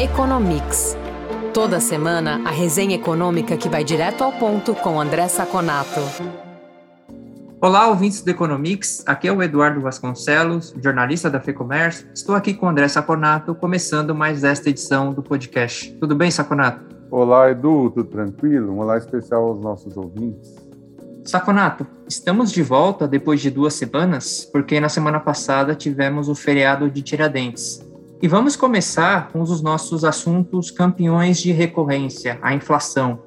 Economics. Toda semana, a resenha econômica que vai direto ao ponto com André Saconato. Olá, ouvintes do Economics. Aqui é o Eduardo Vasconcelos, jornalista da FEComércio. Estou aqui com o André Saconato, começando mais esta edição do podcast. Tudo bem, Saconato? Olá, Edu, tudo tranquilo? Um olá especial aos nossos ouvintes. Saconato, estamos de volta depois de duas semanas, porque na semana passada tivemos o feriado de Tiradentes. E vamos começar com os nossos assuntos campeões de recorrência, a inflação.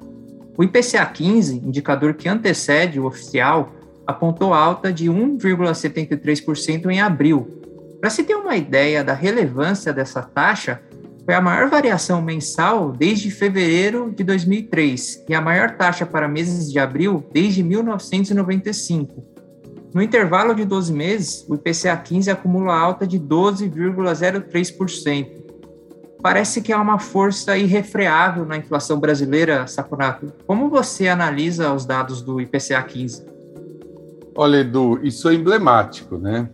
O IPCA 15, indicador que antecede o oficial, apontou alta de 1,73% em abril. Para se ter uma ideia da relevância dessa taxa, foi a maior variação mensal desde fevereiro de 2003 e a maior taxa para meses de abril desde 1995. No intervalo de 12 meses, o IPCA 15 acumula alta de 12,03%. Parece que há uma força irrefreável na inflação brasileira, Saconato. Como você analisa os dados do IPCA 15? Olha, Edu, isso é emblemático, né?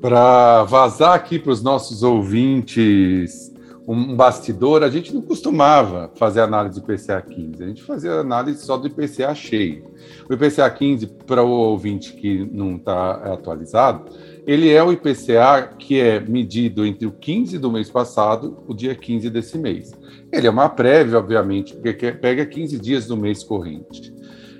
Para vazar aqui para os nossos ouvintes um bastidor, a gente não costumava fazer análise do IPCA 15, a gente fazia análise só do IPCA cheio. O IPCA 15, para o ouvinte que não está atualizado, ele é o IPCA que é medido entre o 15 do mês passado o dia 15 desse mês. Ele é uma prévia, obviamente, porque pega 15 dias do mês corrente.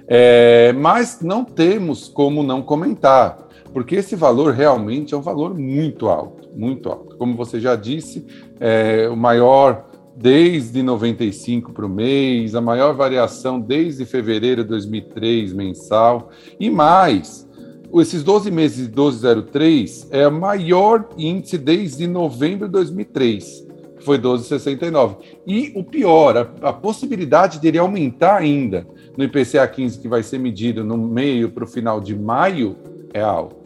É, mas não temos como não comentar, porque esse valor realmente é um valor muito alto, muito alto. Como você já disse, é o maior desde 95 para o mês, a maior variação desde fevereiro de 2003 mensal, e mais, esses 12 meses de 12,03 é o maior índice desde novembro de 2003, que foi 12,69. E o pior, a, a possibilidade dele aumentar ainda no IPCA 15, que vai ser medido no meio para o final de maio, é alto.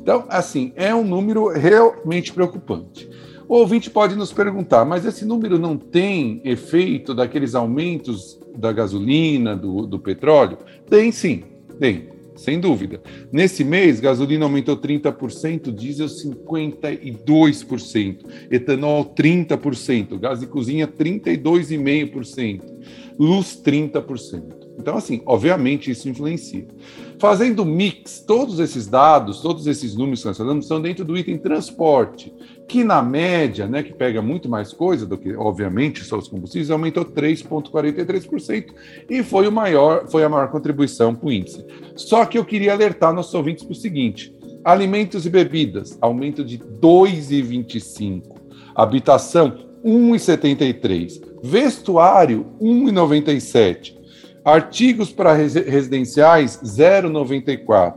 Então, assim, é um número realmente preocupante. O ouvinte pode nos perguntar, mas esse número não tem efeito daqueles aumentos da gasolina, do, do petróleo? Tem sim, tem, sem dúvida. Nesse mês, gasolina aumentou 30%, diesel 52%, etanol 30%, gás de cozinha 32,5%, luz 30%. Então, assim, obviamente isso influencia. Fazendo mix, todos esses dados, todos esses números que nós falamos, estão dentro do item transporte, que na média, né, que pega muito mais coisa do que, obviamente, só os combustíveis, aumentou 3,43% e foi, o maior, foi a maior contribuição para o índice. Só que eu queria alertar nossos ouvintes para o seguinte: alimentos e bebidas, aumento de 2,25%, habitação, 1,73%, vestuário, 1,97%. Artigos para residenciais, 0,94.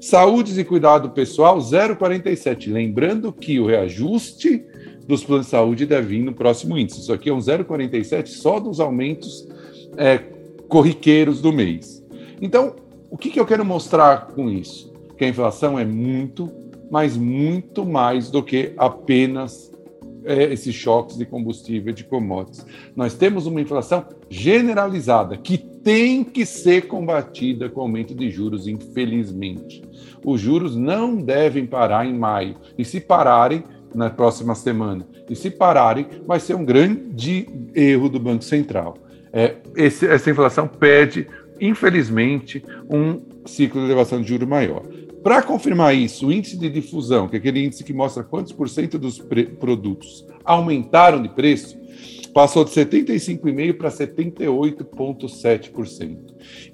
Saúdes e cuidado pessoal, 0,47. Lembrando que o reajuste dos planos de saúde deve vir no próximo índice. Isso aqui é um 0,47 só dos aumentos é, corriqueiros do mês. Então, o que, que eu quero mostrar com isso? Que a inflação é muito, mas muito mais do que apenas é, esses choques de combustível de commodities. Nós temos uma inflação generalizada que tem que ser combatida com aumento de juros, infelizmente. Os juros não devem parar em maio. E se pararem, na próxima semana, e se pararem, vai ser um grande erro do Banco Central. É, esse, essa inflação pede, infelizmente, um ciclo de elevação de juros maior. Para confirmar isso, o índice de difusão, que é aquele índice que mostra quantos por cento dos produtos aumentaram de preço, passou de 75,5% para 78,7%.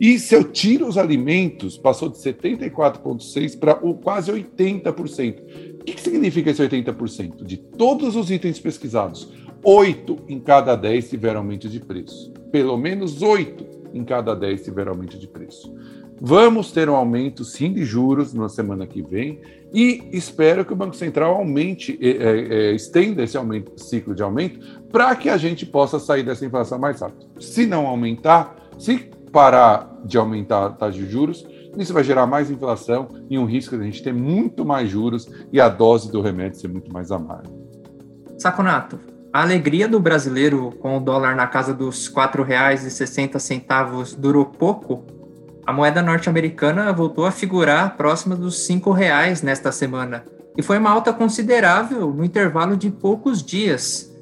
E se eu tiro os alimentos, passou de 74,6% para quase 80%. O que, que significa esse 80%? De todos os itens pesquisados, 8 em cada 10 tiveram aumento de preço. Pelo menos 8 em cada 10 tiveram aumento de preço. Vamos ter um aumento, sim, de juros na semana que vem e espero que o Banco Central aumente, é, é, estenda esse aumento, ciclo de aumento para que a gente possa sair dessa inflação mais rápido. Se não aumentar, se parar de aumentar a taxa de juros, isso vai gerar mais inflação e um risco de a gente ter muito mais juros e a dose do remédio ser muito mais amarga. Saconato, a alegria do brasileiro com o dólar na casa dos R$ 4,60 durou pouco a moeda norte-americana voltou a figurar próxima dos cinco reais nesta semana e foi uma alta considerável no intervalo de poucos dias.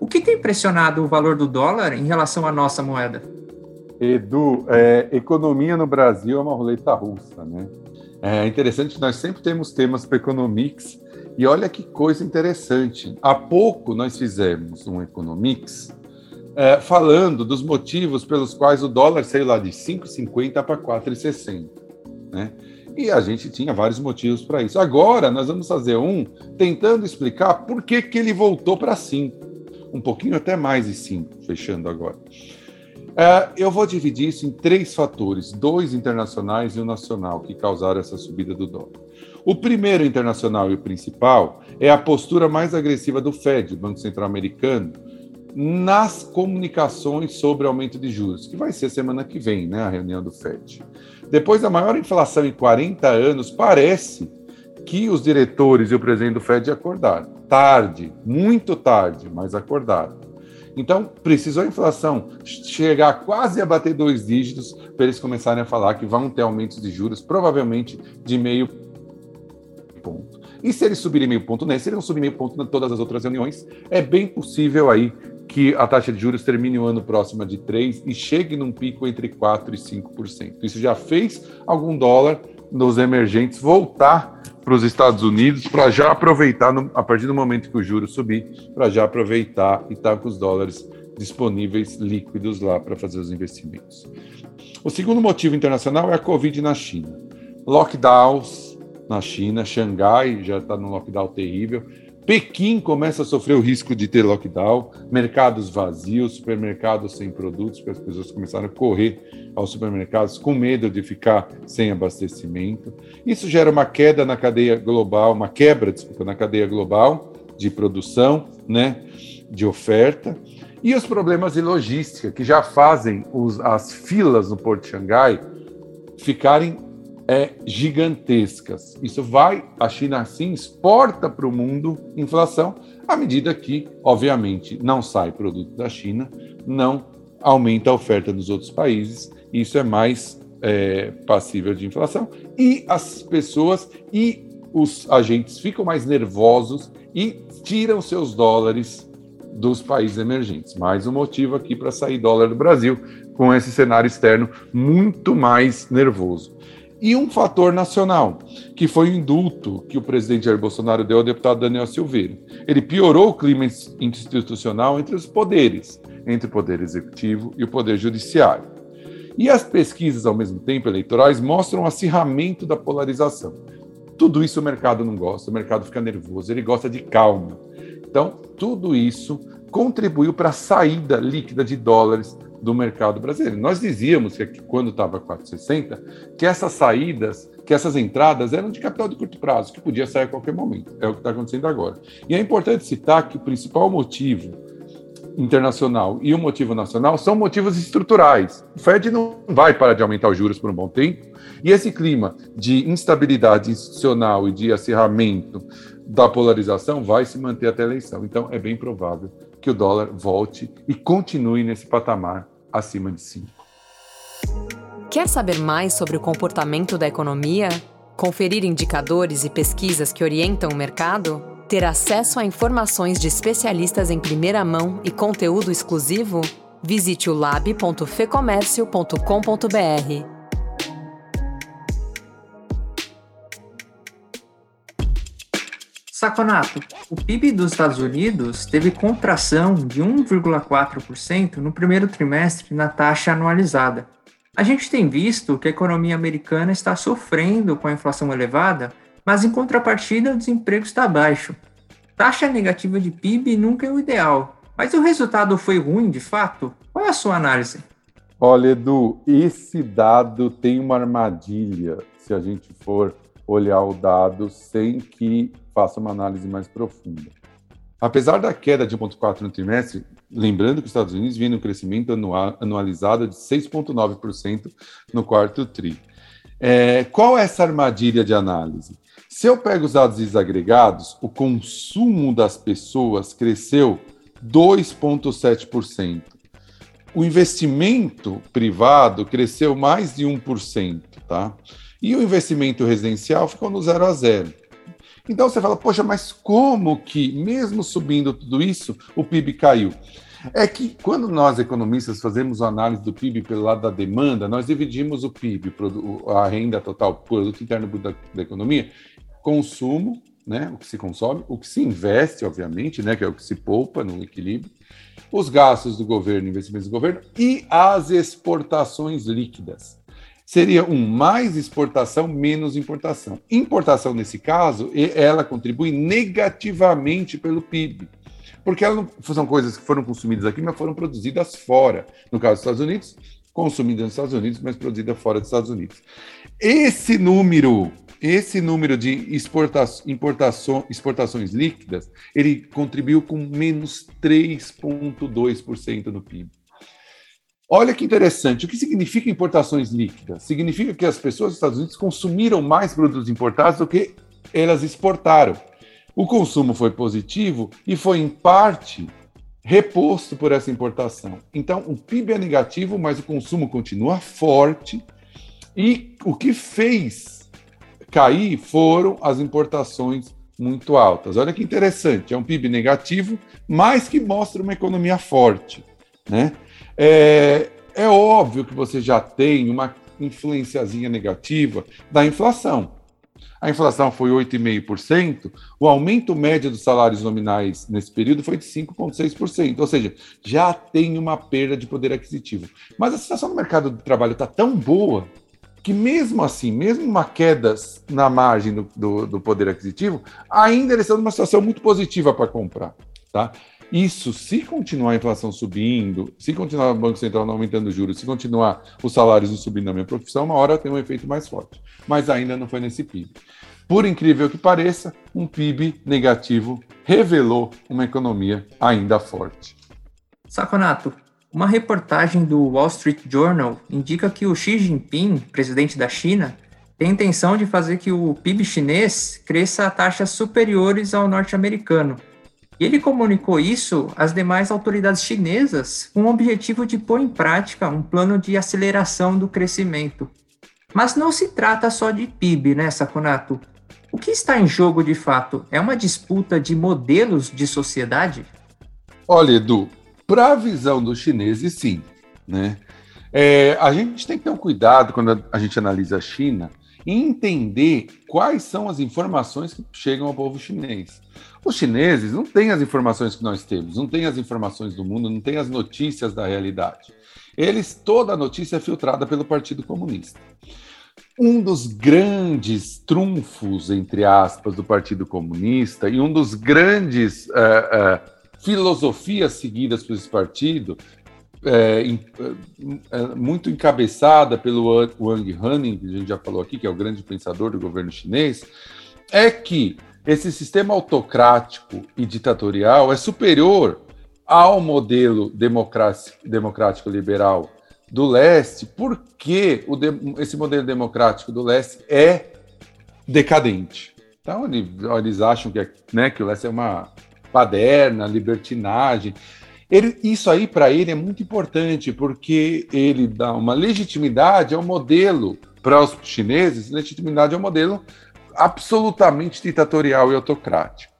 O que tem pressionado o valor do dólar em relação à nossa moeda? Edu, é, economia no Brasil é uma roleta russa, né? É interessante nós sempre temos temas para Economics e olha que coisa interessante. Há pouco nós fizemos um Economics é, falando dos motivos pelos quais o dólar saiu lá de 5,50 para 4,60, né? E a gente tinha vários motivos para isso. Agora nós vamos fazer um tentando explicar por que, que ele voltou para 5. Um pouquinho até mais de 5, fechando agora. É, eu vou dividir isso em três fatores, dois internacionais e um nacional, que causaram essa subida do dólar. O primeiro internacional e o principal é a postura mais agressiva do Fed, Banco Central Americano, nas comunicações sobre aumento de juros, que vai ser semana que vem, né, a reunião do Fed. Depois da maior inflação em 40 anos, parece que os diretores e o presidente do Fed acordaram. Tarde, muito tarde, mas acordaram. Então, precisou a inflação chegar quase a bater dois dígitos para eles começarem a falar que vão ter aumentos de juros, provavelmente de meio ponto. E se eles subirem meio ponto nesse, eles vão subir meio ponto em todas as outras reuniões, é bem possível aí que a taxa de juros termine o ano próximo de 3% e chegue num pico entre 4% e 5%. Isso já fez algum dólar nos emergentes voltar para os Estados Unidos para já aproveitar, no, a partir do momento que o juro subir, para já aproveitar e estar tá com os dólares disponíveis líquidos lá para fazer os investimentos. O segundo motivo internacional é a Covid na China. Lockdowns na China, Xangai já está num lockdown terrível. Pequim começa a sofrer o risco de ter lockdown, mercados vazios, supermercados sem produtos, porque as pessoas começaram a correr aos supermercados com medo de ficar sem abastecimento. Isso gera uma queda na cadeia global, uma quebra, desculpa, na cadeia global de produção, né, de oferta. E os problemas de logística, que já fazem os, as filas no Porto de Xangai ficarem é, gigantescas. Isso vai, a China assim exporta para o mundo inflação, à medida que, obviamente, não sai produto da China, não aumenta a oferta nos outros países, isso é mais é, passível de inflação, e as pessoas e os agentes ficam mais nervosos e tiram seus dólares dos países emergentes. Mais um motivo aqui para sair dólar do Brasil, com esse cenário externo muito mais nervoso e um fator nacional, que foi o indulto que o presidente Jair Bolsonaro deu ao deputado Daniel Silveira. Ele piorou o clima institucional entre os poderes, entre o poder executivo e o poder judiciário. E as pesquisas, ao mesmo tempo, eleitorais, mostram o acirramento da polarização. Tudo isso o mercado não gosta, o mercado fica nervoso, ele gosta de calma. Então, tudo isso contribuiu para a saída líquida de dólares do mercado brasileiro. Nós dizíamos que quando estava 460, que essas saídas, que essas entradas eram de capital de curto prazo, que podia sair a qualquer momento. É o que está acontecendo agora. E é importante citar que o principal motivo internacional e o motivo nacional são motivos estruturais. O Fed não vai parar de aumentar os juros por um bom tempo, e esse clima de instabilidade institucional e de acirramento da polarização vai se manter até a eleição. Então, é bem provável que o dólar volte e continue nesse patamar acima de 5. Quer saber mais sobre o comportamento da economia? Conferir indicadores e pesquisas que orientam o mercado? Ter acesso a informações de especialistas em primeira mão e conteúdo exclusivo? Visite o lab.fecomércio.com.br. Saconato, o PIB dos Estados Unidos teve contração de 1,4% no primeiro trimestre na taxa anualizada. A gente tem visto que a economia americana está sofrendo com a inflação elevada, mas em contrapartida o desemprego está baixo. Taxa negativa de PIB nunca é o ideal, mas o resultado foi ruim de fato? Qual é a sua análise? Olha, Edu, esse dado tem uma armadilha se a gente for olhar o dado sem que faça uma análise mais profunda. Apesar da queda de 1,4 no trimestre, lembrando que os Estados Unidos vêm no crescimento anual, anualizado de 6,9% no quarto TRI. É, qual é essa armadilha de análise? Se eu pego os dados desagregados, o consumo das pessoas cresceu 2,7%. O investimento privado cresceu mais de 1%, tá? E o investimento residencial ficou no zero a zero. Então você fala, poxa, mas como que, mesmo subindo tudo isso, o PIB caiu? É que quando nós, economistas, fazemos a análise do PIB pelo lado da demanda, nós dividimos o PIB, a renda total, produto interno da, da economia, consumo, né, o que se consome, o que se investe, obviamente, né, que é o que se poupa no equilíbrio, os gastos do governo, investimentos do governo e as exportações líquidas. Seria um mais exportação, menos importação. Importação, nesse caso, ela contribui negativamente pelo PIB, porque elas não, são coisas que foram consumidas aqui, mas foram produzidas fora. No caso dos Estados Unidos, consumidas nos Estados Unidos, mas produzidas fora dos Estados Unidos. Esse número esse número de exporta exportações líquidas, ele contribuiu com menos 3,2% no PIB. Olha que interessante. O que significa importações líquidas? Significa que as pessoas dos Estados Unidos consumiram mais produtos importados do que elas exportaram. O consumo foi positivo e foi, em parte, reposto por essa importação. Então, o PIB é negativo, mas o consumo continua forte. E o que fez cair foram as importações muito altas. Olha que interessante, é um PIB negativo, mas que mostra uma economia forte. Né? É, é óbvio que você já tem uma influenciazinha negativa da inflação. A inflação foi 8,5%, o aumento médio dos salários nominais nesse período foi de 5,6%, ou seja, já tem uma perda de poder aquisitivo. Mas a situação no mercado de trabalho está tão boa que mesmo assim, mesmo uma queda na margem do, do, do poder aquisitivo, ainda eles estão numa situação muito positiva para comprar. Tá? Isso, se continuar a inflação subindo, se continuar o Banco Central não aumentando juros, se continuar os salários não subindo na minha profissão, uma hora tem um efeito mais forte. Mas ainda não foi nesse PIB. Por incrível que pareça, um PIB negativo revelou uma economia ainda forte. Saconato, uma reportagem do Wall Street Journal indica que o Xi Jinping, presidente da China, tem intenção de fazer que o PIB chinês cresça a taxas superiores ao norte-americano. E ele comunicou isso às demais autoridades chinesas com o objetivo de pôr em prática um plano de aceleração do crescimento. Mas não se trata só de PIB, né, Sakunato? O que está em jogo de fato é uma disputa de modelos de sociedade? Olha, Edu, para a visão dos chineses, sim. Né? É, a gente tem que ter um cuidado quando a gente analisa a China e entender quais são as informações que chegam ao povo chinês. Os chineses não têm as informações que nós temos, não têm as informações do mundo, não têm as notícias da realidade. Eles, toda a notícia é filtrada pelo Partido Comunista. Um dos grandes trunfos, entre aspas, do Partido Comunista e um dos grandes uh, uh, filosofias seguidas por esse partido, é, é, muito encabeçada pelo Wang Hanning, que a gente já falou aqui, que é o grande pensador do governo chinês, é que esse sistema autocrático e ditatorial é superior ao modelo democrático liberal do leste, porque o esse modelo democrático do leste é decadente. Então, eles acham que, é, né, que o leste é uma paderna, libertinagem. Ele, isso aí para ele é muito importante, porque ele dá uma legitimidade ao modelo para os chineses, legitimidade ao modelo absolutamente ditatorial e autocrático.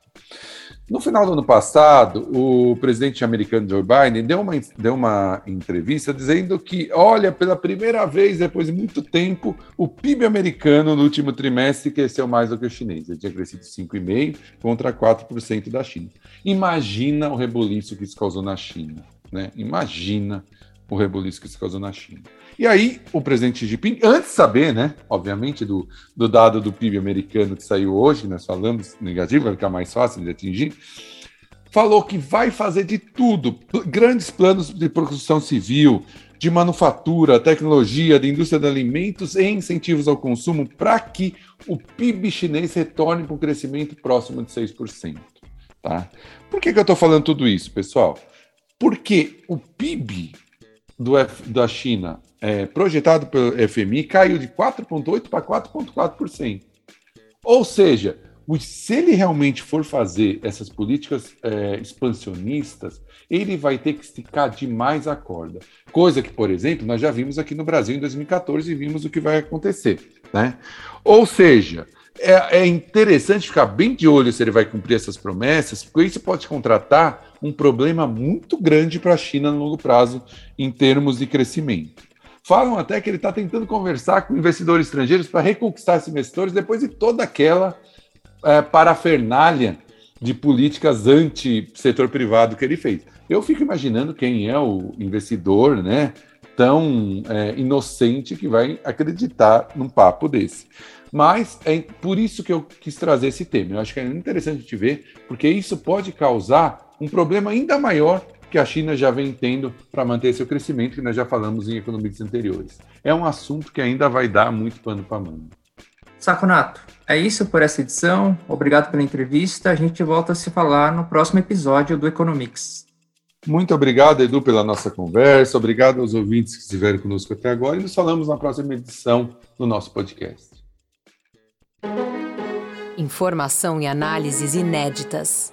No final do ano passado, o presidente americano Joe Biden deu uma, deu uma entrevista dizendo que, olha, pela primeira vez depois de muito tempo, o PIB americano no último trimestre cresceu mais do que o chinês. Ele tinha crescido 5,5% contra 4% da China. Imagina o rebuliço que isso causou na China. Né? Imagina o rebuliço que isso causou na China. E aí, o presidente Xi Jinping, antes de saber, né, obviamente, do, do dado do PIB americano que saiu hoje, nós falamos negativo, vai ficar mais fácil de atingir, falou que vai fazer de tudo, grandes planos de produção civil, de manufatura, tecnologia, de indústria de alimentos e incentivos ao consumo para que o PIB chinês retorne para um crescimento próximo de 6%. Tá? Por que, que eu estou falando tudo isso, pessoal? Porque o PIB do F, da China é, projetado pelo FMI caiu de 4,8% para 4,4%. Ou seja, se ele realmente for fazer essas políticas é, expansionistas, ele vai ter que esticar demais a corda. Coisa que, por exemplo, nós já vimos aqui no Brasil em 2014 e vimos o que vai acontecer. Né? Ou seja, é, é, interessante ficar bem de olho se ele vai cumprir essas promessas, porque isso pode contratar um problema muito grande para a China no longo prazo em termos de crescimento. Falam até que ele está tentando conversar com investidores estrangeiros para reconquistar esses investidores depois de toda aquela é, parafernália de políticas anti-setor privado que ele fez. Eu fico imaginando quem é o investidor, né, tão é, inocente que vai acreditar num papo desse. Mas é por isso que eu quis trazer esse tema. Eu acho que é interessante te ver, porque isso pode causar um problema ainda maior que a China já vem tendo para manter seu crescimento, que nós já falamos em economias anteriores. É um assunto que ainda vai dar muito pano para manga. Saconato, é isso por essa edição. Obrigado pela entrevista. A gente volta a se falar no próximo episódio do Economics. Muito obrigado, Edu, pela nossa conversa. Obrigado aos ouvintes que estiveram conosco até agora. E nos falamos na próxima edição do nosso podcast. Informação e análises inéditas.